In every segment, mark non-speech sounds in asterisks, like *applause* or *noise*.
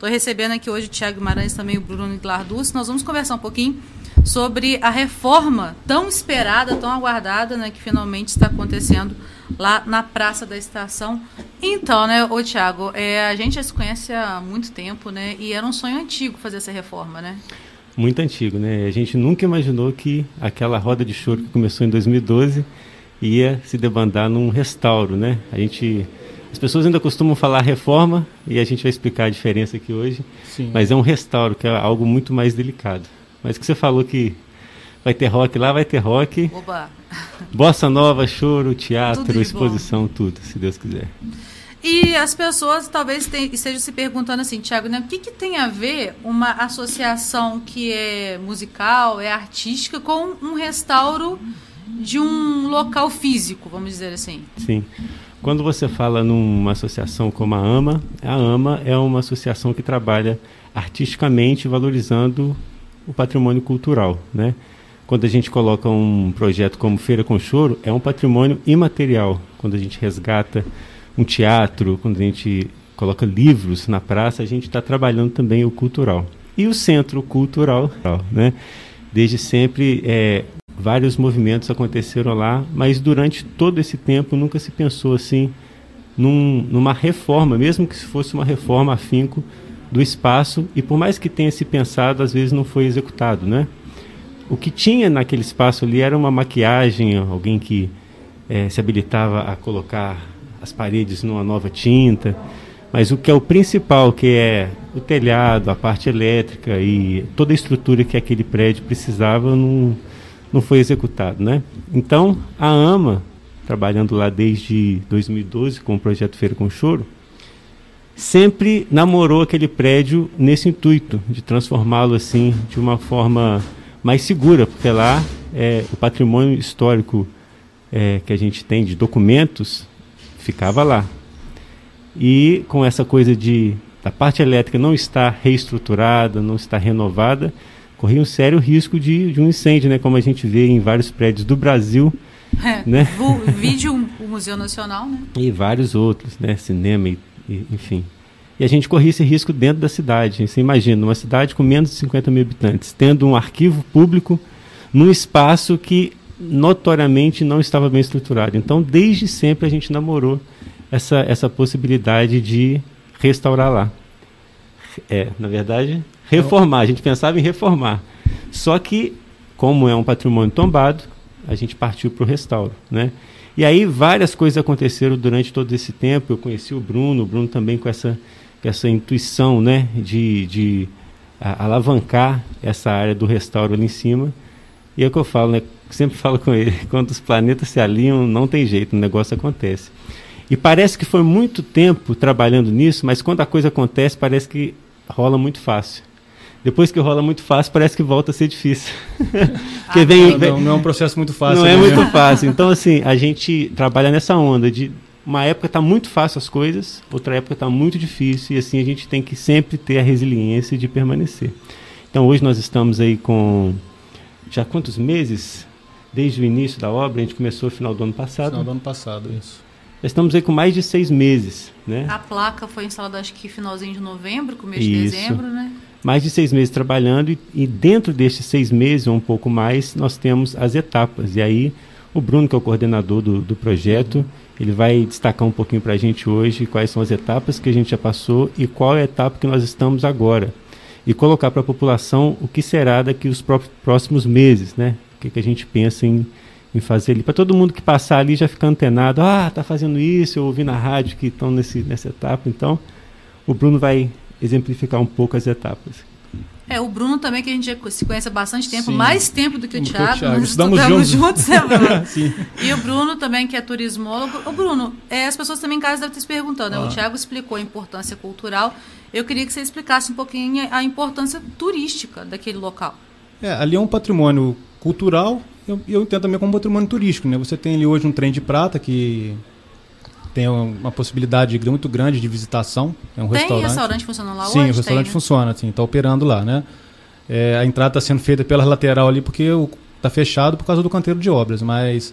Estou recebendo aqui hoje o Tiago Guimarães também o Bruno Glarducci. Nós vamos conversar um pouquinho sobre a reforma tão esperada, tão aguardada, né, que finalmente está acontecendo lá na Praça da Estação. Então, né, ô Tiago, é, a gente já se conhece há muito tempo, né, e era um sonho antigo fazer essa reforma, né? Muito antigo, né? A gente nunca imaginou que aquela roda de choro que começou em 2012 ia se debandar num restauro, né? A gente as pessoas ainda costumam falar reforma e a gente vai explicar a diferença aqui hoje. Sim. Mas é um restauro, que é algo muito mais delicado. Mas que você falou que vai ter rock lá, vai ter rock. Oba. Bossa nova, choro, teatro, tudo exposição, tudo, se Deus quiser. E as pessoas talvez estejam se perguntando assim, Tiago, né, o que, que tem a ver uma associação que é musical, é artística, com um restauro de um local físico, vamos dizer assim? Sim. Quando você fala numa associação como a AMA, a AMA é uma associação que trabalha artisticamente valorizando o patrimônio cultural, né? Quando a gente coloca um projeto como Feira com Choro, é um patrimônio imaterial. Quando a gente resgata um teatro, quando a gente coloca livros na praça, a gente está trabalhando também o cultural. E o centro cultural, né? Desde sempre é, vários movimentos aconteceram lá, mas durante todo esse tempo nunca se pensou assim num, numa reforma, mesmo que fosse uma reforma afinco do espaço, e por mais que tenha se pensado, às vezes não foi executado, né? O que tinha naquele espaço ali era uma maquiagem, alguém que é, se habilitava a colocar as paredes numa nova tinta, mas o que é o principal, que é o telhado, a parte elétrica e toda a estrutura que aquele prédio precisava, não não foi executado, né? Então, a AMA, trabalhando lá desde 2012 com o projeto Feira com Choro, sempre namorou aquele prédio nesse intuito de transformá-lo assim de uma forma mais segura, porque lá é, o patrimônio histórico é, que a gente tem de documentos ficava lá. E com essa coisa de da parte elétrica não estar reestruturada, não estar renovada, corria um sério risco de, de um incêndio, né? Como a gente vê em vários prédios do Brasil. *laughs* É, né? Vídeo o Museu Nacional, né? E vários outros, né? Cinema, e, e, enfim. E a gente corria esse risco dentro da cidade. Você imagina, uma cidade com menos de 50 mil habitantes, tendo um arquivo público num espaço que notoriamente não estava bem estruturado. Então, desde sempre a gente namorou essa, essa possibilidade de restaurar lá. É, na verdade, reformar. A gente pensava em reformar. Só que, como é um patrimônio tombado, a gente partiu para o restauro, né? E aí várias coisas aconteceram durante todo esse tempo. Eu conheci o Bruno, o Bruno também com essa, essa intuição, né, de, de a, alavancar essa área do restauro ali em cima. E é o que eu falo, né? *laughs* Sempre falo com ele, quando os planetas se alinham, não tem jeito, o negócio acontece. E parece que foi muito tempo trabalhando nisso, mas quando a coisa acontece, parece que rola muito fácil. Depois que rola muito fácil, parece que volta a ser difícil. *laughs* Porque vem, não, não, não, é um processo muito fácil. Não é né? é muito fácil. Então, assim, a gente trabalha nessa onda de uma época está muito fácil as coisas, outra época está muito difícil, e assim a gente tem que sempre ter a resiliência de permanecer. Então, hoje nós estamos aí com já quantos meses? Desde o início da obra, a gente começou no final do ano passado. Final do ano passado, isso. Já estamos aí com mais de seis meses, né? A placa foi instalada acho que finalzinho de novembro, começo Isso. de dezembro, né? Mais de seis meses trabalhando e, e, dentro destes seis meses ou um pouco mais nós temos as etapas. E aí o Bruno que é o coordenador do, do projeto ele vai destacar um pouquinho para a gente hoje quais são as etapas que a gente já passou e qual é a etapa que nós estamos agora. E colocar para a população o que será daqui os próximos meses né? O que, que a gente pensa em, em fazer ali. Para todo mundo que passar ali já ficar antenado ah tá fazendo isso eu ouvi na rádio que estão nessa etapa. Então o Bruno vai exemplificar um pouco as etapas. É, o Bruno também, que a gente já se conhece há bastante tempo, Sim. mais tempo do que o Thiago. Thiago. Nós estudamos, estudamos juntos, juntos né, *laughs* Sim. E o Bruno também, que é turismólogo. O Bruno, é, as pessoas também em casa devem estar se perguntando, né? O Thiago explicou a importância cultural. Eu queria que você explicasse um pouquinho a importância turística daquele local. É, ali é um patrimônio cultural, eu, eu entendo também como patrimônio turístico, né? Você tem ali hoje um trem de prata que tem uma possibilidade muito grande de visitação. É um tem restaurante. restaurante funcionando lá sim, hoje? Sim, o restaurante tem, né? funciona, sim, está operando lá, né? É, a entrada está sendo feita pela lateral ali porque está fechado por causa do canteiro de obras, mas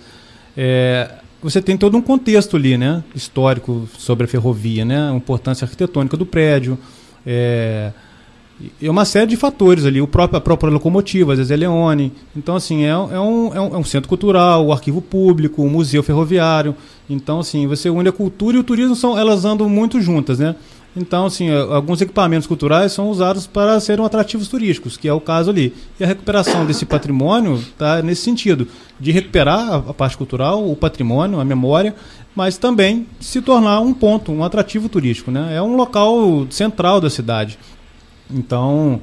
é, você tem todo um contexto ali, né, histórico sobre a ferrovia, né, a importância arquitetônica do prédio, É, e uma série de fatores ali, o próprio, a própria locomotiva, às vezes é Leone. Então, assim, é, é, um, é, um, é um centro cultural, o arquivo público, o museu ferroviário. Então, assim, você une a cultura e o turismo, são, elas andam muito juntas, né? Então, assim, alguns equipamentos culturais são usados para serem atrativos turísticos, que é o caso ali. E a recuperação desse patrimônio está nesse sentido, de recuperar a parte cultural, o patrimônio, a memória, mas também se tornar um ponto, um atrativo turístico. Né? É um local central da cidade. Então,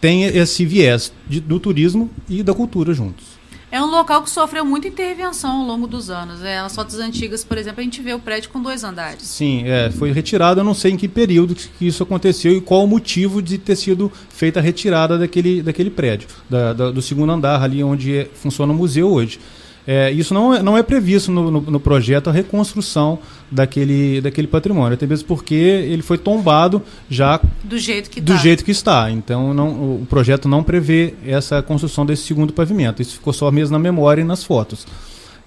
tem esse viés de, do turismo e da cultura juntos. É um local que sofreu muita intervenção ao longo dos anos. É, nas fotos antigas, por exemplo, a gente vê o prédio com dois andares. Sim, é, foi retirado, eu não sei em que período que isso aconteceu e qual o motivo de ter sido feita a retirada daquele, daquele prédio, da, da, do segundo andar ali onde é, funciona o museu hoje. É, isso não é, não é previsto no, no, no, projeto a reconstrução daquele, daquele patrimônio, até mesmo porque ele foi tombado já do jeito que, do tá. jeito que está. Então não, o projeto não prevê essa construção desse segundo pavimento. Isso ficou só mesmo na memória e nas fotos.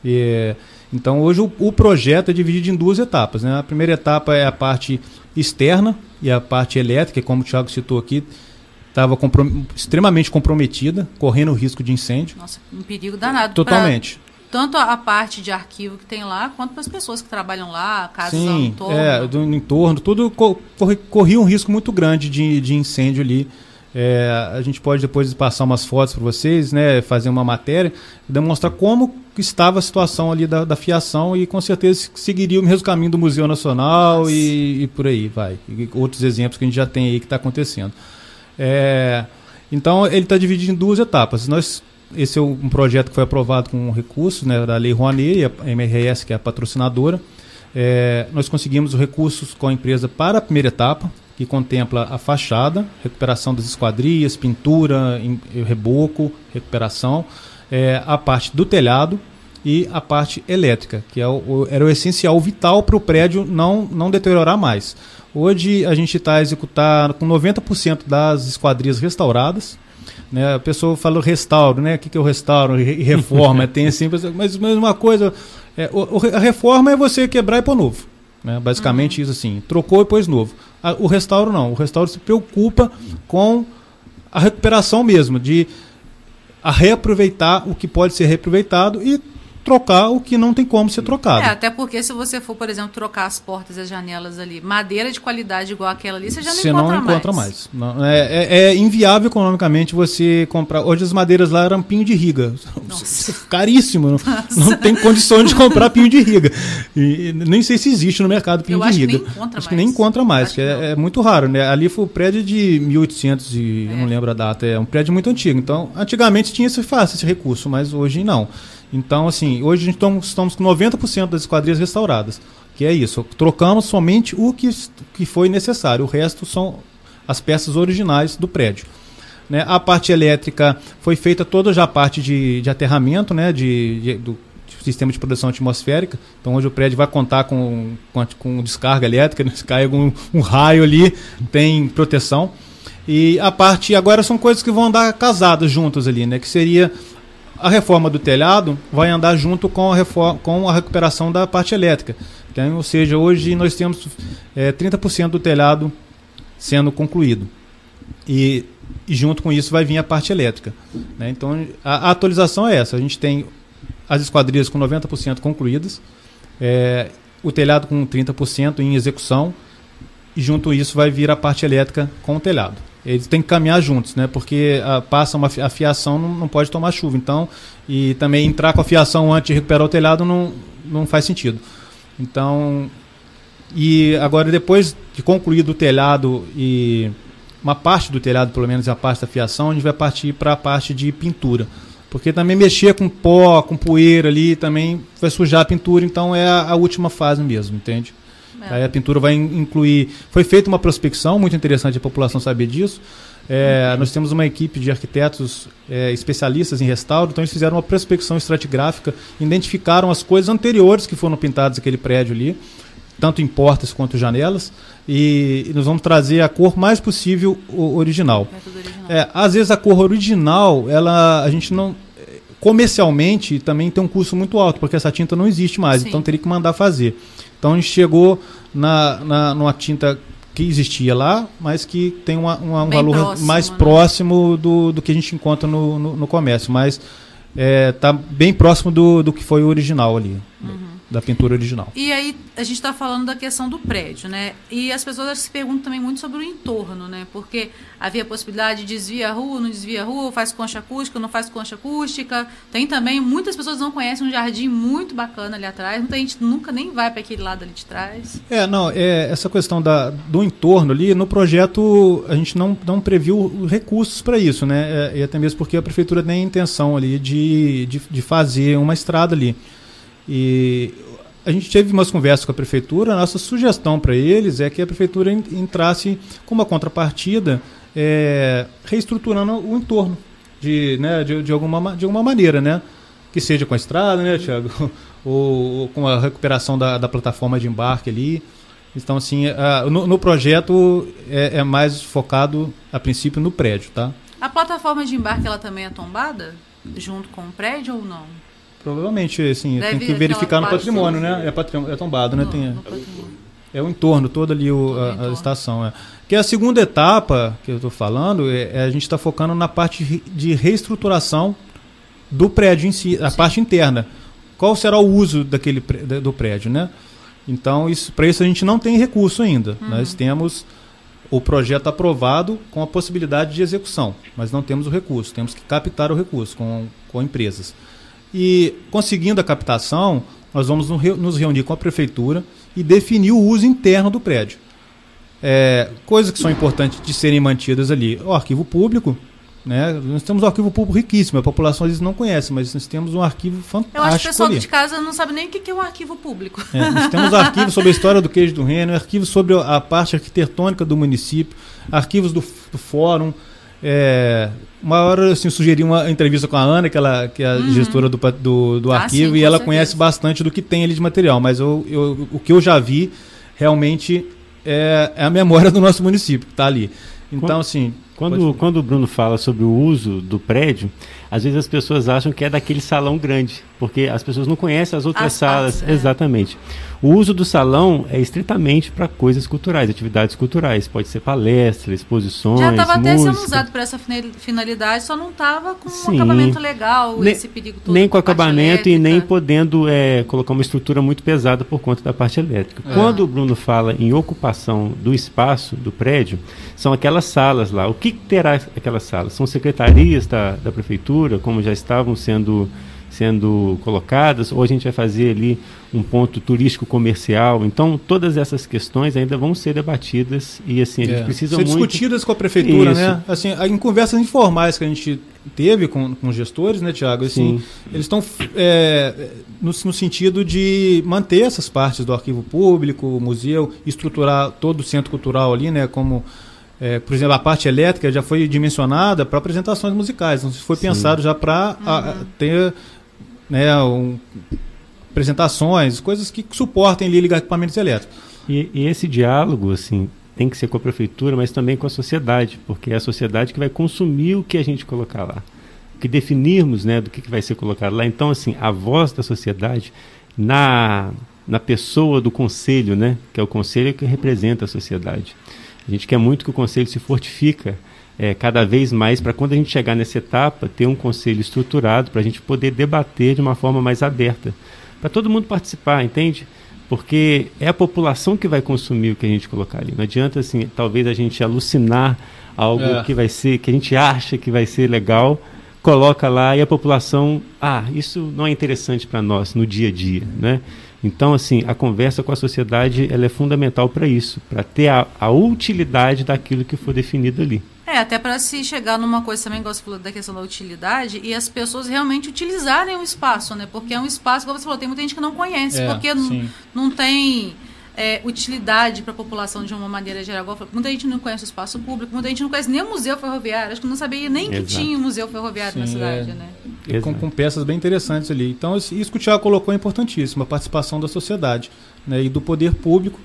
E, então hoje o, o, projeto é dividido em duas etapas. Né? A primeira etapa é a parte externa e a parte elétrica, como o Thiago citou aqui, estava comprom extremamente comprometida, correndo risco de incêndio. Nossa, um perigo danado. Totalmente tanto a parte de arquivo que tem lá, quanto para as pessoas que trabalham lá, casas Sim, entorno. É, do entorno, tudo corre, corria um risco muito grande de, de incêndio ali. É, a gente pode depois passar umas fotos para vocês, né, fazer uma matéria, demonstrar como estava a situação ali da, da fiação e com certeza seguiria o mesmo caminho do Museu Nacional e, e, por aí vai. E outros exemplos que a gente já tem aí que está acontecendo. É, então ele está dividido em duas etapas. Nós esse é um projeto que foi aprovado com recursos né, da Lei Rouanet e a MRS, que é a patrocinadora. É, nós conseguimos os recursos com a empresa para a primeira etapa, que contempla a fachada, recuperação das esquadrias, pintura, em, reboco, recuperação, é, a parte do telhado e a parte elétrica, que é o, era o essencial, vital para o prédio não, não deteriorar mais. Hoje a gente está executando com 90% das esquadrias restauradas, né? A pessoa fala restauro, né? O que, que é o restauro e reforma? Tem assim, mas, mas uma coisa, é, o, a reforma é você quebrar e pôr novo. Né? Basicamente uhum. isso assim, trocou e pôs novo. A, o restauro não, o restauro se preocupa com a recuperação mesmo, de a reaproveitar o que pode ser reaproveitado e trocar o que não tem como ser trocado. É, até porque se você for, por exemplo, trocar as portas e as janelas ali, madeira de qualidade igual aquela ali, você já não você encontra não encontra mais. mais. Não, é, é, é, inviável economicamente você comprar. Hoje as madeiras lá eram pinho de riga. Nossa. *laughs* Caríssimo. Nossa. Não, não tem condições de comprar pinho de riga. E, nem sei se existe no mercado pinho eu de riga. Que acho mais. que nem encontra mais, que é, é, muito raro. Né? Ali foi o prédio de 1800 e é. não lembro a data. É um prédio muito antigo. Então, antigamente tinha esse fácil esse recurso, mas hoje não. Então, assim, hoje estamos, com 90% das esquadrias restauradas. Que é isso. Trocamos somente o que, que foi necessário. O resto são as peças originais do prédio. Né? A parte elétrica foi feita toda já a parte de, de aterramento, né? de, de do sistema de produção atmosférica. Então hoje o prédio vai contar com, com, com descarga elétrica, né? se cai algum um raio ali, tem proteção. E a parte agora são coisas que vão andar casadas juntas ali, né? Que seria a reforma do telhado vai andar junto com a, reforma, com a recuperação da parte elétrica. Então, ou seja, hoje nós temos é, 30% do telhado sendo concluído. E, e, junto com isso vai vir a parte elétrica. Né? Então a, a, atualização é essa. A gente tem as esquadrias com 90% concluídas, é, o telhado com 30% em execução, e junto isso vai vir a parte elétrica com o telhado eles têm que caminhar juntos, né? Porque a, ah, passa uma a fiação não, não pode tomar chuva, então e também entrar com a fiação antes de recuperar o telhado não, não faz sentido. Então e agora depois de concluído o telhado e uma parte do telhado, pelo menos a parte da fiação, a gente vai partir para a parte de pintura. Porque também mexer com pó, com poeira ali, também vai sujar a pintura, então é a, a última fase mesmo, entende? É. Aí a pintura vai incluir. Foi feita uma prospecção, muito interessante a população saber disso. É, uhum. Nós temos uma equipe de arquitetos é, especialistas em restauro, então eles fizeram uma prospecção estratigráfica, identificaram as coisas anteriores que foram pintadas naquele prédio ali, tanto em portas quanto janelas, e, e nós vamos trazer a cor mais possível original. original. É, às vezes a cor original, ela, a gente não comercialmente também tem um custo muito alto, porque essa tinta não existe mais, Sim. então teria que mandar fazer. Então a gente chegou na, na, numa tinta que existia lá, mas que tem uma, uma, um Bem valor próximo, mais né? próximo do, do que a gente encontra no, no, no comércio. Mas está bem próximo do, do que foi o original ali, da pintura original. E aí a gente está falando da questão do prédio, né? E as pessoas se perguntam também muito sobre o entorno, né? Porque havia a possibilidade de desvia a rua, não desvia a rua, faz concha acústica, não faz concha acústica. Tem também, muitas pessoas não conhecem um jardim muito bacana ali atrás. Muita gente nunca nem vai para aquele lado ali de trás. É, não, é, essa questão da, do entorno ali, no projeto a gente não, não previu recursos para isso, né? É, e até mesmo porque a prefeitura tem a intenção ali de, de, de fazer uma estrada ali. E a gente teve umas conversas com a prefeitura, a nossa sugestão para eles é que a prefeitura en- entrasse com uma contrapartida é, reestruturando o entorno de, né, de, de, alguma, ma- de alguma maneira, né? Que seja com a estrada, né, Tiago? *laughs* ou, ou com a recuperação da, da plataforma de embarque ali. Então, assim, a- no, no projeto é, é mais focado, a princípio, no prédio, tá? A plataforma de embarque ela também é tombada junto com o prédio ou não? Provavelmente, assim, Deve tem que verificar no patrimônio, do- né? É, patrimônio, é tombado, né? Tem, é o entorno todo ali, o, a- a, estação. É. Que a segunda etapa que eu estou falando, é, é a gente está focando na parte de reestruturação do prédio em si, a Sim. parte interna. Qual será o uso daquele do prédio, né? Então, isso, para isso a gente não tem recurso ainda. Uhum. Nós temos o projeto aprovado com a possibilidade de execução, mas não temos o recurso. Temos que captar o recurso com, com empresas. E conseguindo a captação, nós vamos no- nos reunir com a prefeitura e definir o uso interno do prédio. É, coisas que são importantes de serem mantidas ali. O arquivo público, né? Nós temos um arquivo público riquíssimo, a população às vezes não conhece, mas nós temos um arquivo fantástico Eu acho que o pessoal ali. de casa não sabe nem o que que é um arquivo público. É, nós *laughs* temos arquivos sobre a história do queijo do reino, arquivos sobre a parte arquitetônica do município, arquivos do, do fórum. É, uma hora assim, eu sugeri uma entrevista com a Ana, que, ela, que é a gestora do, do, do Ah, arquivo, sim, e ela certeza. conhece bastante do que tem ali de material, mas eu, eu- o que eu já vi realmente é, é a memória do nosso município que está ali. Então, Quando- assim. Quando, quando o Bruno fala sobre o uso do prédio, às vezes as pessoas acham que é daquele salão grande, porque as pessoas não conhecem as outras As salas. partes, é. Exatamente. O uso do salão é estritamente para coisas culturais, atividades culturais. Pode ser palestra, exposições, Já estava até sendo usado para essa finali- finalidade, só não estava com um Sim. acabamento legal, Nem- esse perigo todo. nem com acabamento e nem elétrica. podendo é, colocar uma estrutura muito pesada por conta da parte elétrica. É. Quando o Bruno fala em ocupação do espaço do prédio, são aquelas salas lá. O que que terá aquelas salas? São secretarias da, da prefeitura, como já estavam sendo sendo colocadas, ou a gente vai fazer ali um ponto turístico comercial. Então, todas essas questões ainda vão ser debatidas e assim, a gente É, precisa ser muito discutidas com a prefeitura, Isso. né? Assim, em conversas informais que a gente teve com, com os gestores, né, Tiago? Assim, Sim. eles estão é, no, no sentido de manter essas partes do arquivo público, museu, estruturar todo o centro cultural ali, né? Como, é, por exemplo, a parte elétrica já foi dimensionada para apresentações musicais. Então, foi Sim. pensado já para ter né, um- apresentações, coisas que suportem ali ligar equipamentos elétricos. E, e esse diálogo, assim, tem que ser com a prefeitura, mas também com a sociedade, porque é a sociedade que vai consumir o que a gente colocar lá. O que definirmos, né, do que, que vai ser colocado lá. Então, assim, a voz da sociedade na, na pessoa do conselho, né, que é o conselho que representa a sociedade. A gente quer muito que o conselho se fortifica é, cada vez mais para quando a gente chegar nessa etapa, ter um conselho estruturado para a gente poder debater de uma forma mais aberta. Para todo mundo participar, entende? Porque é a população que vai consumir o que a gente colocar ali. Não adianta, assim, talvez a gente alucinar algo É. que vai ser, que a gente acha que vai ser legal, coloca lá e a população, ah, isso não é interessante para nós no dia a dia, né? Então, assim, a conversa com a sociedade ela é fundamental para isso, para ter a, a utilidade daquilo que for definido ali. É, até para se chegar numa coisa também, igual você falou da questão da utilidade, e as pessoas realmente utilizarem o espaço, né? Porque é um espaço, como você falou, tem muita gente que não conhece, É, porque não tem é, utilidade para a população de uma maneira geral. Muita gente não conhece o espaço público, muita gente não conhece nem o museu ferroviário, acho que não sabia nem que Exato. tinha um museu ferroviário na Sim, cidade, é. né? E com, com peças bem interessantes ali. Então, isso que o Tiago colocou é importantíssimo, a participação da sociedade né, e do poder público.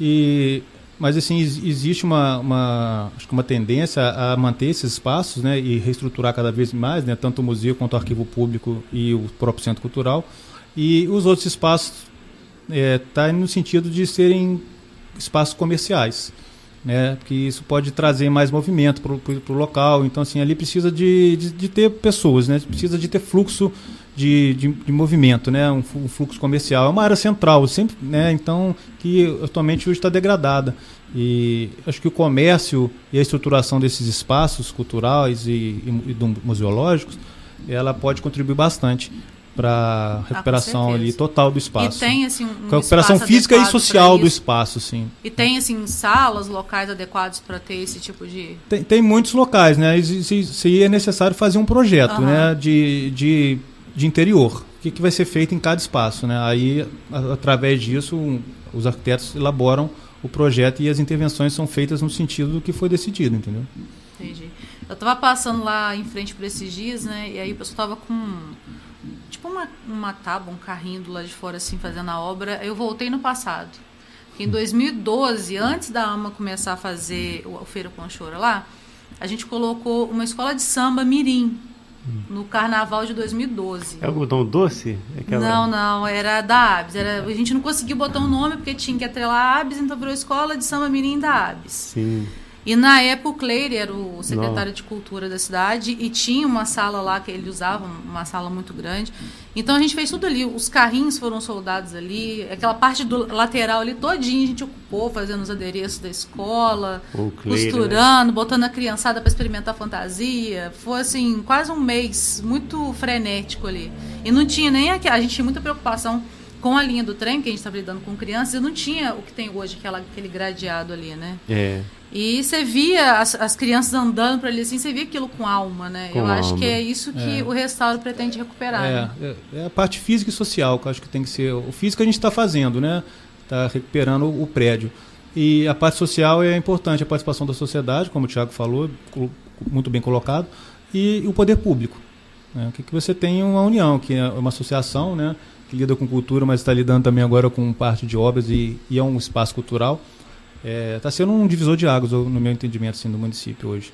E, mas, assim, ex- existe uma, uma, acho que uma tendência a manter esses espaços né, e reestruturar cada vez mais, né, tanto o museu quanto o arquivo público e o próprio centro cultural. E os outros espaços está no sentido de serem espaços comerciais. né? Porque isso pode trazer mais movimento para o local. Então, assim, ali precisa de, de, de, ter pessoas, né? Precisa de ter fluxo de, de, de movimento, né? Um, um, fluxo comercial. É uma área central, sempre, né? Então, que atualmente hoje está degradada. E acho que o comércio e a estruturação desses espaços culturais e, e, e museológicos, ela pode contribuir bastante para ah, recuperação ah, ali total do espaço. E tem assim um recuperação física e social do espaço, sim. E tem assim salas, locais adequados para ter esse tipo de tem, tem muitos locais, né? Seria necessário fazer um projeto, uhum. né? De, de, de interior. O que, que vai ser feito em cada espaço, né? Aí a, através disso um, os arquitetos elaboram o projeto e as intervenções são feitas no sentido do que foi decidido, entendeu? Entendi. Eu estava passando lá em frente por esses dias, né? E aí o pessoal estava com tipo uma, uma tábua, um carrinho do lado de fora, assim, fazendo a obra. Eu voltei no passado. Em 2012, antes da AMA começar a fazer o Feira Conchora lá, a gente colocou uma escola de samba mirim no carnaval de 2012. É algodão doce? Aquela... Não, não, era da ABS. Era, a gente não conseguiu botar um nome porque tinha que atrelar a ABS, então virou escola de samba mirim da ABS. Sim. E na época o Cleire era o secretário Não. de cultura da cidade e tinha uma sala lá que ele usava, uma sala muito grande. Então a gente fez tudo ali. Os carrinhos foram soldados ali, aquela parte do lateral ali todinha a gente ocupou, fazendo os adereços da escola, Cleire, costurando, né? botando a criançada para experimentar fantasia. Foi assim, quase um mês muito frenético ali. E não tinha nem a, a gente tinha muita preocupação com a linha do trem, que a gente estava lidando com crianças, e não tinha o que tem hoje, aquela, aquele gradeado ali, né? É. E você via as, as crianças andando para ali assim, você via aquilo com alma, né? Com eu alma. acho que é isso que é. o restauro pretende recuperar. É, né? é, é, a parte física e social que eu acho que tem que ser. O físico a gente está fazendo, né? Está recuperando o, prédio. E a parte social é importante, a participação da sociedade, como o Tiago falou, muito bem colocado, e, e o poder público. Né? O que, que você tem uma união, que é uma associação, né? que lida com cultura, mas está lidando também agora com parte de obras e, e é um espaço cultural. Está é, tá sendo um divisor de águas, no meu entendimento, assim, do município hoje.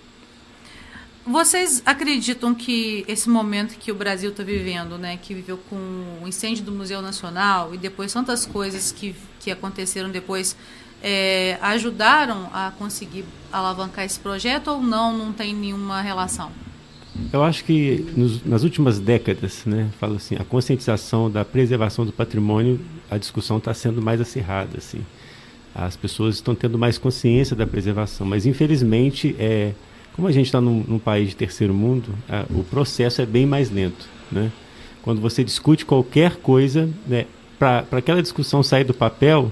Vocês acreditam que esse momento que o Brasil está vivendo, né, que viveu com o incêndio do Museu Nacional e depois tantas coisas que, que aconteceram depois, é, ajudaram a conseguir alavancar esse projeto ou não? Não tem nenhuma relação? Eu acho que nos, nas últimas décadas, né, falo assim, a conscientização da preservação do patrimônio, a discussão está sendo mais acirrada, assim. As pessoas estão tendo mais consciência da preservação, mas infelizmente, é, como a gente está num, num, país de terceiro mundo, a, o processo é bem mais lento, né? Quando você discute qualquer coisa, né, para aquela discussão sair do papel,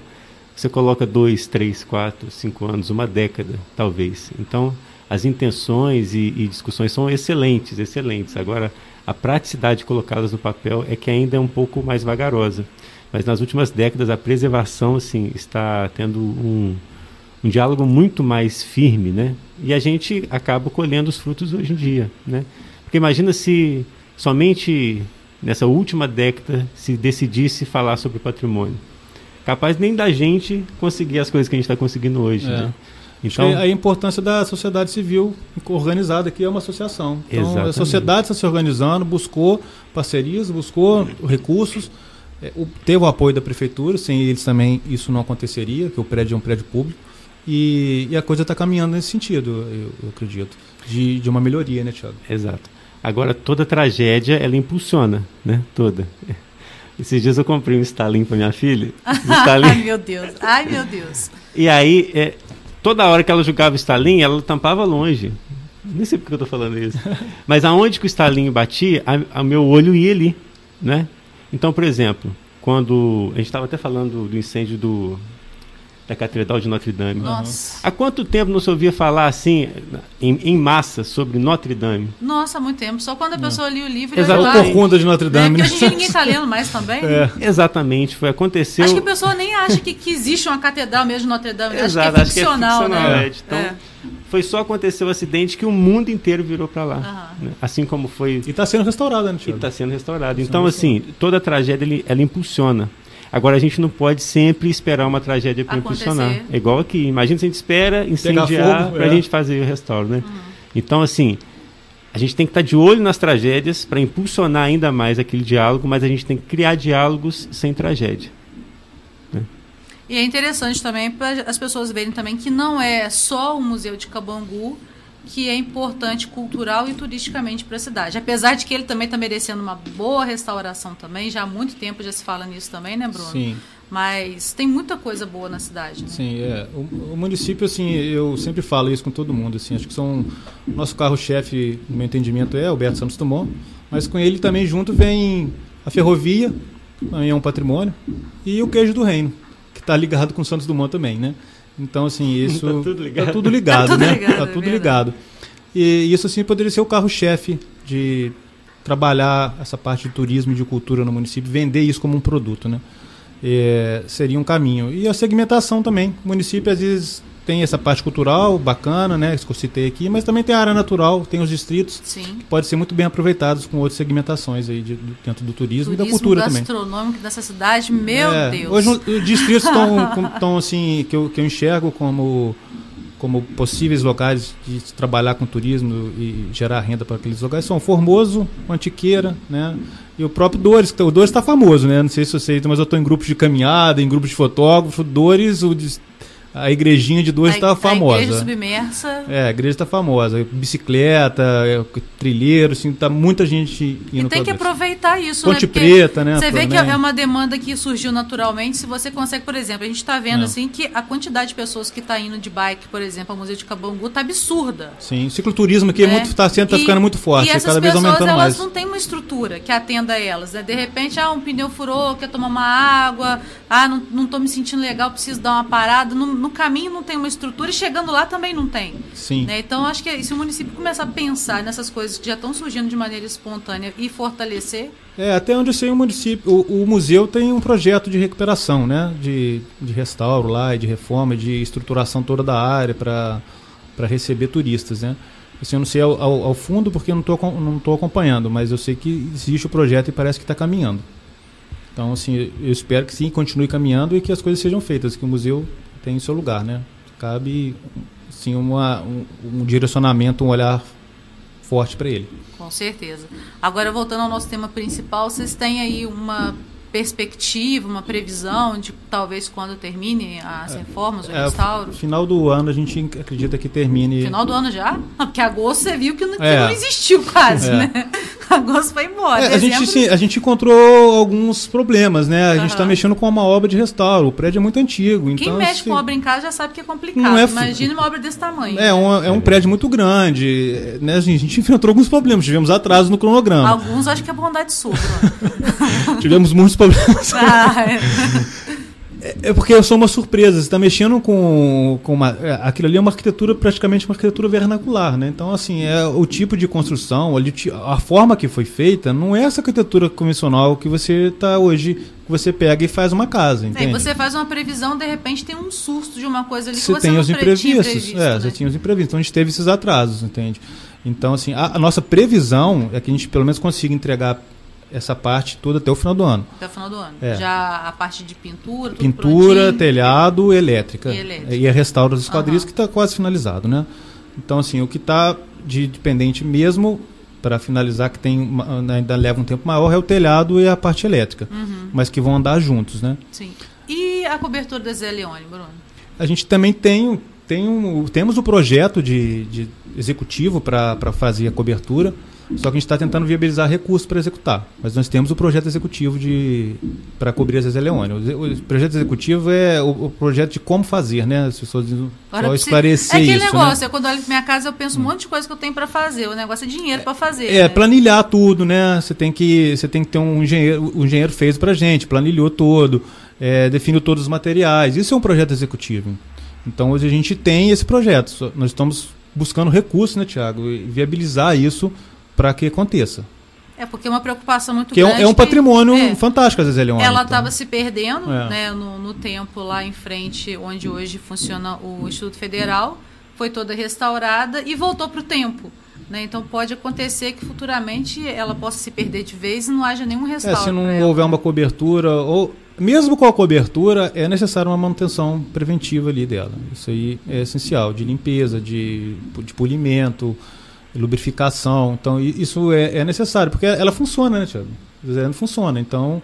você coloca dois, três, quatro, cinco anos, uma década, talvez. Então, as intenções e, e, discussões são excelentes, excelentes. Agora, a praticidade colocadas no papel é que ainda é um pouco mais vagarosa. Mas nas últimas décadas, a preservação assim, está tendo um, um diálogo muito mais firme, né? E a gente acaba colhendo os frutos hoje em dia, né? Porque imagina se somente nessa última década se decidisse falar sobre patrimônio. Capaz nem da gente conseguir as coisas que a gente está conseguindo hoje, é. né? Então, a importância da sociedade civil organizada aqui é uma associação. Então, exatamente. a sociedade está se organizando, buscou parcerias, buscou recursos, é, teve o apoio da prefeitura, sem eles também isso não aconteceria, que o prédio é um prédio público. E, e a coisa está caminhando nesse sentido, eu, eu, acredito, de, de uma melhoria, né, Tiago? Exato. Agora, toda tragédia, ela impulsiona, né? Toda. *laughs* Esses dias eu comprei um Stalin para minha filha. *laughs* Ai, meu Deus. Ai, meu Deus. E aí, é, toda hora que ela jogava o estalinho, ela tampava longe. Nem sei porque eu estou falando isso. *laughs* Mas aonde que o estalinho batia, o meu olho ia ali, né? Então, por exemplo, quando a gente estava até falando do incêndio do da Catedral de Notre Dame. Nossa. Há quanto tempo não se ouvia falar assim, em, em massa, sobre Notre Dame? Nossa, há muito tempo. Só quando a pessoa lia o livro... Exatamente. O corcunda de Notre Dame. É, porque hoje em dia ninguém está lendo mais também. Né? É. Exatamente. Foi, aconteceu... Acho que a pessoa nem acha que, que existe uma catedral mesmo de Notre Dame. Exato, acho que é ficcional, acho que é ficcional né? É. Então, é. Foi só acontecer o acidente que o mundo inteiro virou para lá. Né? Assim como foi... E está sendo restaurado, né, E está sendo restaurado. Tá então, assim, toda a tragédia, ele, ela impulsiona. Agora a gente não pode sempre esperar uma tragédia para impulsionar. É igual aqui. Imagina se a gente espera incendiar para a é. gente fazer o restauro, né? Uhum. Então, assim, a gente tem que estar tá de olho nas tragédias para impulsionar ainda mais aquele diálogo, mas a gente tem que criar diálogos sem tragédia. E é interessante também para as pessoas verem também que não é só o Museu de Cabangu que é importante cultural e turisticamente para a cidade. Apesar de que ele também está merecendo uma boa restauração também, já há muito tempo já se fala nisso também, né, Bruno? Sim. Mas tem muita coisa boa na cidade. Né? Sim, é. O, o, município, assim, eu sempre falo isso com todo mundo. Assim, acho que são nosso carro-chefe, no meu entendimento, é Alberto Santos Dumont, mas com ele também junto vem a ferrovia, também é um patrimônio, e o queijo do reino, está ligado com o Santos Dumont também, né? Então, assim, *laughs* isso. Tá tudo ligado. Tá tudo ligado, tá tudo né? Ligado, tá é tudo é ligado. E isso, assim, poderia ser o carro-chefe de trabalhar essa parte de turismo e de cultura no município, vender isso como um produto, né? É, seria um caminho. E a segmentação também. O município, às vezes, tem essa parte cultural bacana, né, que eu citei aqui, mas também tem a área natural, tem os distritos Sim. que podem ser muito bem aproveitados com outras segmentações aí de, de, dentro do turismo, turismo e da cultura também. gastronômico dessa cidade, meu é, Deus. Hoje os distritos estão *laughs* assim que eu, que eu enxergo como como possíveis locais de trabalhar com turismo e gerar renda para aqueles lugares são Formoso, Mantiqueira, né? E o próprio Dores, o Dores está famoso, né? Não sei se você, mas eu estou em grupos de caminhada, em grupos de fotógrafos. Dores, o a igrejinha de duas está famosa. A igreja submersa. É, a igreja está famosa. Bicicleta, é, trilheiro, assim, tá muita gente indo E tem que aproveitar isso, Ponte né? Preta, né? Você vê que é uma demanda que surgiu naturalmente. Se você consegue, por exemplo, a gente está vendo É. assim que a quantidade de pessoas que está indo de bike, por exemplo, ao Museu de Cabangu, tá absurda. Sim, o cicloturismo aqui é né? muito, tá, sendo, tá ficando muito forte, E essas cada vez pessoas, aumentando elas mais. não têm uma estrutura que atenda elas. Né? De repente, ah, um pneu furou, quer tomar uma água, ah, não, não tô me sentindo legal, preciso dar uma parada. No, no caminho não tem uma estrutura e chegando lá também não tem. Sim. Né? Então, acho que se o município começar a pensar nessas coisas que já estão surgindo de maneira espontânea e fortalecer, É, até onde eu sei, o município, o, o museu tem um projeto de recuperação, né? De, de restauro lá, de reforma, de estruturação toda da área para receber turistas, né? Assim, eu não sei ao, ao, ao fundo porque eu não estou não tô acompanhando, mas eu sei que existe o projeto e parece que está caminhando. Então, assim, eu espero que sim, continue caminhando e que as coisas sejam feitas, que o museu tem seu lugar, né? Cabe, sim, uma, um, um direcionamento, um olhar forte para ele. com certeza. Agora, voltando ao nosso tema principal, vocês têm aí uma perspectiva, uma previsão de talvez quando termine as reformas, o É, restauro? final do ano a gente acredita que termine. Final do ano já? *laughs* Porque agosto você viu que não, que É. não existiu quase, É. né? *laughs* Agosto foi embora. É, a, gente, sim, a gente encontrou alguns problemas, né? A gente está mexendo com uma obra de restauro. O prédio é muito antigo. Quem então, mexe assim, com obra em casa já sabe que é complicado. É Imagina uma obra desse tamanho. É um, é um prédio muito grande. Né? A, gente, enfrentou alguns problemas. Tivemos atraso no cronograma. Alguns acho que é bondade sua. *laughs* Tivemos muitos problemas. *laughs* Ah, é. É porque eu sou uma surpresa. Você está mexendo com, com uma. é, aquilo ali é uma arquitetura, praticamente uma arquitetura vernacular, né? Então, assim, é o tipo de construção, a forma que foi feita, não é essa arquitetura convencional que você está hoje, que você pega e faz uma casa, Aí entende? você faz uma previsão, de repente tem um susto de uma coisa ali que Você você tem não os imprevistos. previsto, é, né? você tinha os imprevistos. Então a gente teve esses atrasos, entende? Então, assim, a, a nossa previsão é que a gente pelo menos consiga entregar essa parte toda até o final do ano. Até o final do ano. É. Já a parte de pintura, Pintura, prontinho. telhado, elétrica. E elétrica. E a restauro das esquadrias Aham. que está quase finalizado, né? Então, assim, o que está de dependente mesmo para finalizar, que tem uma- ainda leva um tempo maior, é o telhado e a parte elétrica. Uhum, Mas que vão andar juntos, né? sim. E a cobertura da Zé Leone, Bruno? A gente também tem, tem um, temos o projeto de, de executivo para fazer a cobertura, só que a gente está tentando viabilizar recursos para executar. Mas nós temos o projeto executivo de para cobrir a Zezé Leone. O, o projeto executivo é o, o projeto de como fazer, né? As pessoas só precisa- esclarecer É aquele isso. negócio, né? é quando eu olho pra minha casa, eu penso um monte de coisa que eu tenho pra fazer. O negócio é dinheiro pra fazer. É, né? planilhar tudo, né? Você tem que, você tem que ter um engenheiro, o engenheiro fez pra gente, planilhou todo, é, definiu todos os materiais. Isso é um projeto executivo. Então hoje a gente tem esse projeto. Nós estamos buscando recursos, né, Tiago? E viabilizar isso para que aconteça. É porque é uma preocupação muito Que é um, grande. é um patrimônio é, fantástico, às vezes, Leone. Ela então. estava se perdendo É. né, no, no tempo lá em frente, onde hoje funciona o Instituto Federal, foi toda restaurada e voltou para o tempo. Né? Então pode acontecer que futuramente ela possa se perder de vez e não haja nenhum É, restauro. se não houver uma cobertura, ou mesmo com a cobertura, é necessário uma manutenção preventiva ali dela. Isso aí é essencial, de limpeza, de, de polimento, lubrificação. Então, isso é, é necessário, porque ela funciona, né, Tiago? Não funciona. Então,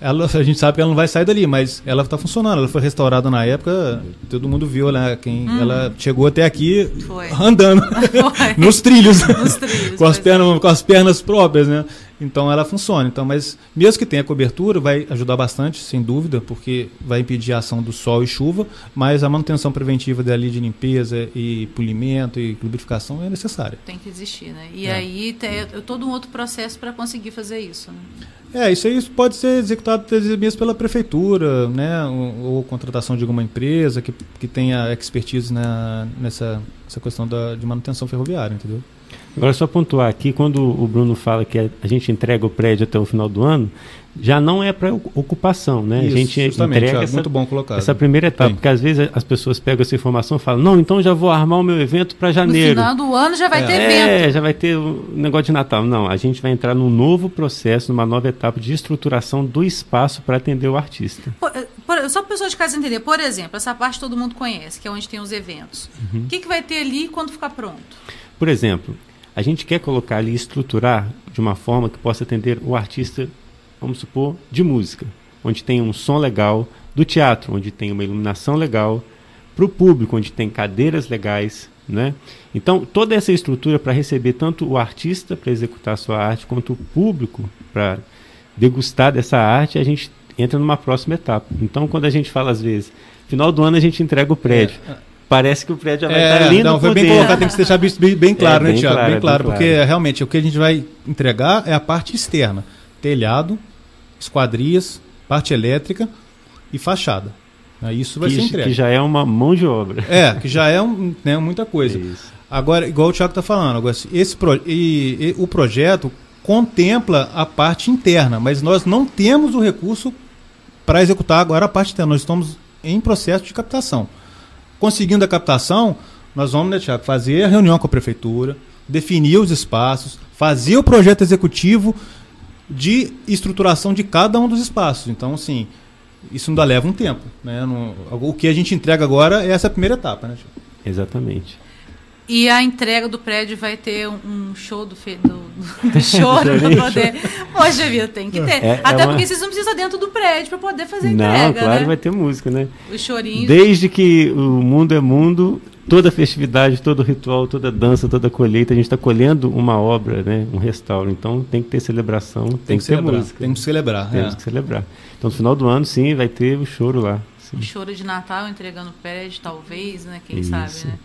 ela, *laughs* a gente sabe que ela não vai sair dali, mas ela está funcionando. Ela foi restaurada na época, todo mundo viu, né? Quem, hum. Ela chegou até aqui foi. andando *laughs* *laughs* nos trilhos, nos trilhos com, as pernas, é. com as pernas próprias, né? Então ela funciona. Então, mas mesmo que tenha cobertura, vai ajudar bastante, sem dúvida, porque vai impedir a ação do sol e chuva, mas a manutenção preventiva dali de limpeza e polimento e lubrificação é necessária. Tem que existir, né? E é. aí tem todo um outro processo para conseguir fazer isso. Né? É, isso aí pode ser executado mesmo pela prefeitura, né? Ou, ou, contratação de alguma empresa que, que tenha expertise na, nessa, nessa questão da, de manutenção ferroviária, entendeu? Agora, só pontuar aqui, quando o Bruno fala que a gente entrega o prédio até o final do ano, já não é para ocupação, né? Isso, a gente entrega essa, muito bom colocado. essa primeira etapa, Sim. porque às vezes as pessoas pegam essa informação e falam, não, então já vou armar o meu evento para janeiro. No final do ano já vai é. ter evento. É, já vai ter o negócio de Natal. Não, a gente vai entrar num novo processo, numa nova etapa de estruturação do espaço para atender o artista. Por, por, só para pessoas de casa entender, por exemplo, essa parte todo mundo conhece, que é onde tem os eventos. Uhum. O que, que vai ter ali quando ficar pronto? Por exemplo, a gente quer colocar ali, estruturar de uma forma que possa atender o artista, vamos supor, de música, onde tem um som legal, do teatro, onde tem uma iluminação legal, para o público, onde tem cadeiras legais, né? Então, toda essa estrutura para receber tanto o artista para executar sua arte, quanto o público para degustar dessa arte, a gente entra numa próxima etapa. Então, quando a gente fala às vezes, final do ano a gente entrega o prédio. É, parece que o prédio já vai é, estar lindo. Não, foi bem colocado, tem que deixar bem, bem claro, é, né, Tiago? Claro, bem, claro, bem porque claro. realmente o que a gente vai entregar é a parte externa: telhado, esquadrias, parte elétrica e fachada. Isso vai que, ser entregue. Que já é uma mão de obra. É, que já é um, né, muita coisa. Agora, igual o Tiago está falando, agora, esse pro, e, e, o projeto contempla a parte interna, mas nós não temos o recurso para executar agora a parte interna. Nós estamos em processo de captação conseguindo a captação, nós vamos, né, Tiago, fazer a reunião com a prefeitura, definir os espaços, fazer o projeto executivo de estruturação de cada um dos espaços. Então, assim, isso ainda leva um tempo. Né? O que a gente entrega agora é essa primeira etapa. Né, Tiago? Exatamente. E a entrega do prédio vai ter um show do, fe, do, do *laughs* choro para poder. Poxa vida, tem que ter. É, Até é porque vocês não precisam dentro do prédio para poder fazer a entrega. Não, claro, né? vai ter música, né? Os chorinhos. Desde que o mundo é mundo, toda festividade, todo ritual, toda dança, toda colheita, a gente está colhendo uma obra, né? um restauro. Então tem que ter celebração, tem, tem que, que ter música. Tem que celebrar. Temos é. que celebrar. Então no final do ano, sim, vai ter o choro lá. Sim. O choro de Natal entregando o prédio, talvez, né? Quem Isso. sabe, né?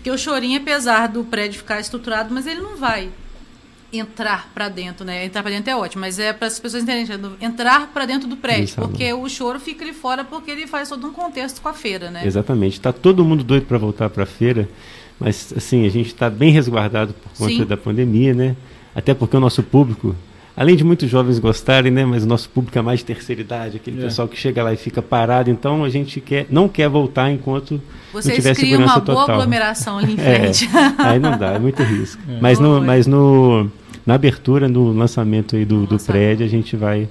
Porque o chorinho, apesar do prédio ficar estruturado, mas ele não vai entrar para dentro, né? Entrar para dentro é ótimo, mas é para as pessoas entenderem, entrar para dentro do prédio, Isso, porque o choro fica ali fora porque ele faz todo um contexto com a feira, né? Exatamente. Está todo mundo doido para voltar para a feira, mas assim, a gente está bem resguardado por conta Sim. da pandemia, né? Até porque o nosso público além de muitos jovens gostarem, né, mas o nosso público é mais de terceira idade, aquele é. pessoal que chega lá e fica parado, então a gente quer, não quer voltar enquanto Vocês não tiver segurança uma total. boa aglomeração ali em *laughs* é, frente. É, aí não dá, é muito risco. É. Mas, no, mas no, na abertura, no lançamento aí do, do prédio, a gente vai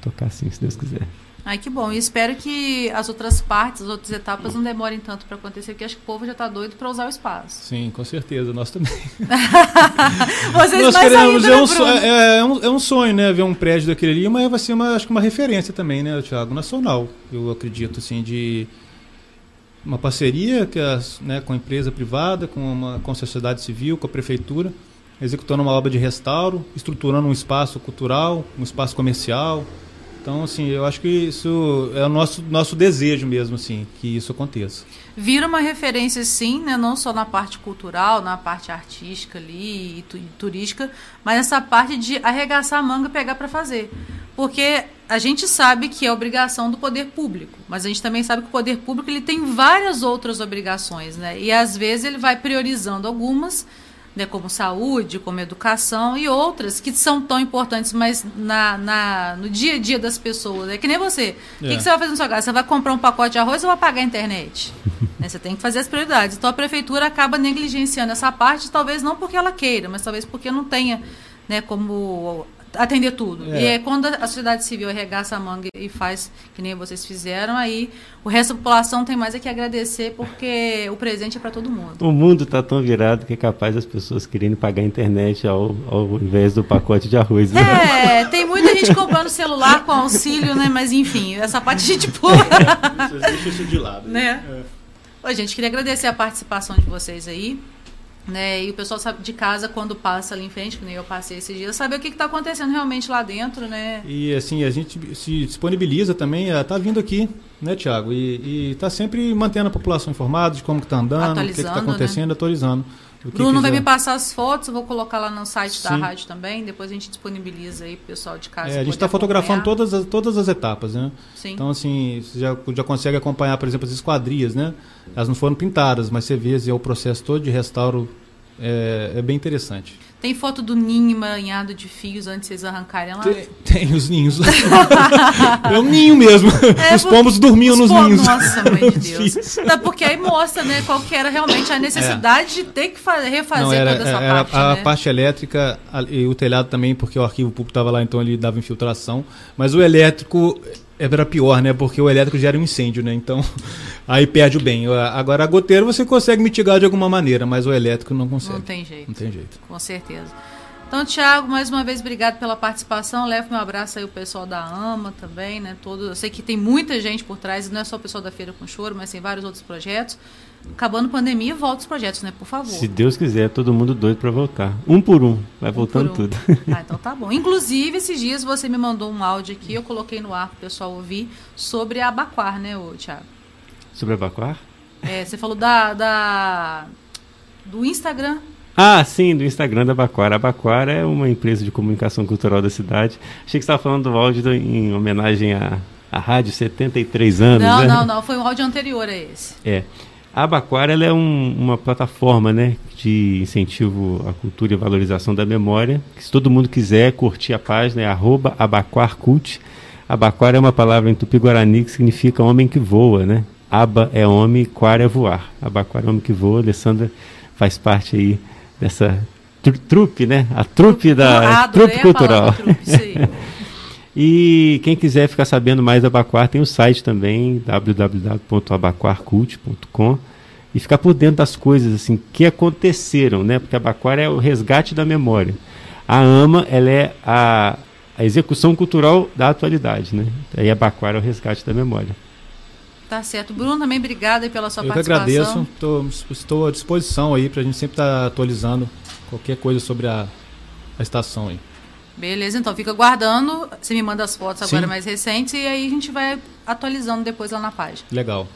tocar sim, se Deus quiser. Ai, que bom. E espero que as outras partes, as outras etapas não demorem tanto para acontecer, porque acho que o povo já está doido para usar o espaço. Sim, com certeza. Nós também. *laughs* Vocês Nós mais queremos, ainda, é, um, é, é, um, é um sonho, né? Ver um prédio daquele ali, mas vai ser uma, acho que uma referência também, né, Thiago? Nacional, eu acredito, assim, de uma parceria que as, né, com a empresa privada, com, uma, com a sociedade civil, com a prefeitura, executando uma obra de restauro, estruturando um espaço cultural, um espaço comercial, então, assim, eu acho que isso é o nosso, nosso desejo mesmo, assim, que isso aconteça. Vira uma referência, sim, né, não só na parte cultural, na parte artística ali e, tu, turística, mas essa parte de arregaçar a manga e pegar para fazer. Porque a gente sabe que é obrigação do poder público, mas a gente também sabe que o poder público ele tem várias outras obrigações, né? E às vezes ele vai priorizando algumas né, como saúde, como educação e outras que são tão importantes, mas na, na, no dia a dia das pessoas. É que nem você. O é. que, que, você vai fazer na sua casa? Você vai comprar um pacote de arroz ou vai pagar a internet? *laughs* né, você tem que fazer as prioridades. Então a prefeitura acaba negligenciando essa parte, talvez não porque ela queira, mas talvez porque não tenha né, como atender tudo. É. E é quando a sociedade civil arregaça a manga e faz que nem vocês fizeram, aí o resto da população tem mais é que agradecer porque o presente é para todo mundo. O mundo está tão virado que é capaz das pessoas querendo pagar a internet ao, ao invés do pacote de arroz. Né? É, tem muita gente comprando celular com auxílio, né? Mas enfim, essa parte a gente pula. Deixa isso de lado. Né? É. Oi, gente, queria agradecer a participação de vocês aí. Né, e o pessoal sabe de casa, quando passa ali em frente, que nem eu passei esses dias, saber o que está acontecendo realmente lá dentro, né? E assim, a gente se disponibiliza também, está vindo aqui, né, Tiago? E está sempre mantendo a população informada de como está andando, o que está acontecendo, né? atualizando. Bruno vai me passar as fotos, eu vou colocar lá no site Sim. da rádio também, depois a gente disponibiliza aí pro pessoal de casa. É, a gente está fotografando todas as, todas as etapas, né? Sim. Então, assim, você já, já consegue acompanhar, por exemplo, as esquadrias, né? Elas não foram pintadas, mas você vê assim, é o processo todo de restauro é, é bem interessante. Tem foto do ninho emaranhado de fios antes de vocês arrancarem lá? Tem, tem os ninhos. é um ninho mesmo. É, os pombos dormiam nos pom... ninhos. Nossa, mãe de *laughs* Deus. Não, porque aí mostra, né, qual que era realmente a necessidade é. de ter que fazer, refazer Não, era, toda essa era parte. A né? parte elétrica e o telhado também, porque o arquivo público estava lá, então ele dava infiltração. Mas o elétrico era pior, né? Porque o elétrico gera um incêndio, né? Então, *laughs* aí perde o bem. Agora, a goteira você consegue mitigar de alguma maneira, mas o elétrico não consegue. Não tem jeito. Não tem jeito. Com certeza. Então, Tiago, mais uma vez, obrigado pela participação. Leve meu abraço aí o pessoal da AMA também, né? Todo, eu sei que tem muita gente por trás, não é só o pessoal da Feira com Choro, mas tem vários outros projetos. Acabando a pandemia, volta os projetos, né? Por favor. Se Deus quiser, todo mundo doido para voltar. Um por um, vai um voltando um. tudo. Ah, então tá bom. Inclusive, esses dias você me mandou um áudio aqui, eu coloquei no ar para o pessoal ouvir, sobre a Abaquar, né, ô, Thiago? Sobre a Abaquar? É, você falou da, da do Instagram. Ah, sim, do Instagram da Abaquara. A Abaquara é uma empresa de comunicação cultural da cidade. Achei que você estava falando do áudio do, em homenagem à, à rádio 73 anos. Não, né? não, não. Foi um áudio anterior a esse. É. A Abaquara ela é um, uma plataforma né, de incentivo à cultura e valorização da memória. Se todo mundo quiser curtir a página, é arroba abaquarcult. Abaquara é uma palavra em tupi-guarani que significa homem que voa, né? Aba é homem, quara é voar. Abaquara é homem que voa. Alessandra faz parte aí dessa tr trupe, né? A trupe da ah, trupe cultural. Trupe, *laughs* e quem quiser ficar sabendo mais da Abaquar, tem o site também, www.abaquarcult.com e ficar por dentro das coisas assim que aconteceram, né? Porque a Abaquar é o resgate da memória. A AMA, ela é a, a execução cultural da atualidade, né? Aí a Abaquar é o resgate da memória. Tá certo. Bruno, também obrigada pela sua Eu participação. Eu agradeço. Tô, estou à disposição aí para a gente sempre estar tá atualizando qualquer coisa sobre a, a estação aí. Beleza, então fica guardando. Você me manda as fotos agora Sim. mais recentes e aí a gente vai atualizando depois lá na página. Legal.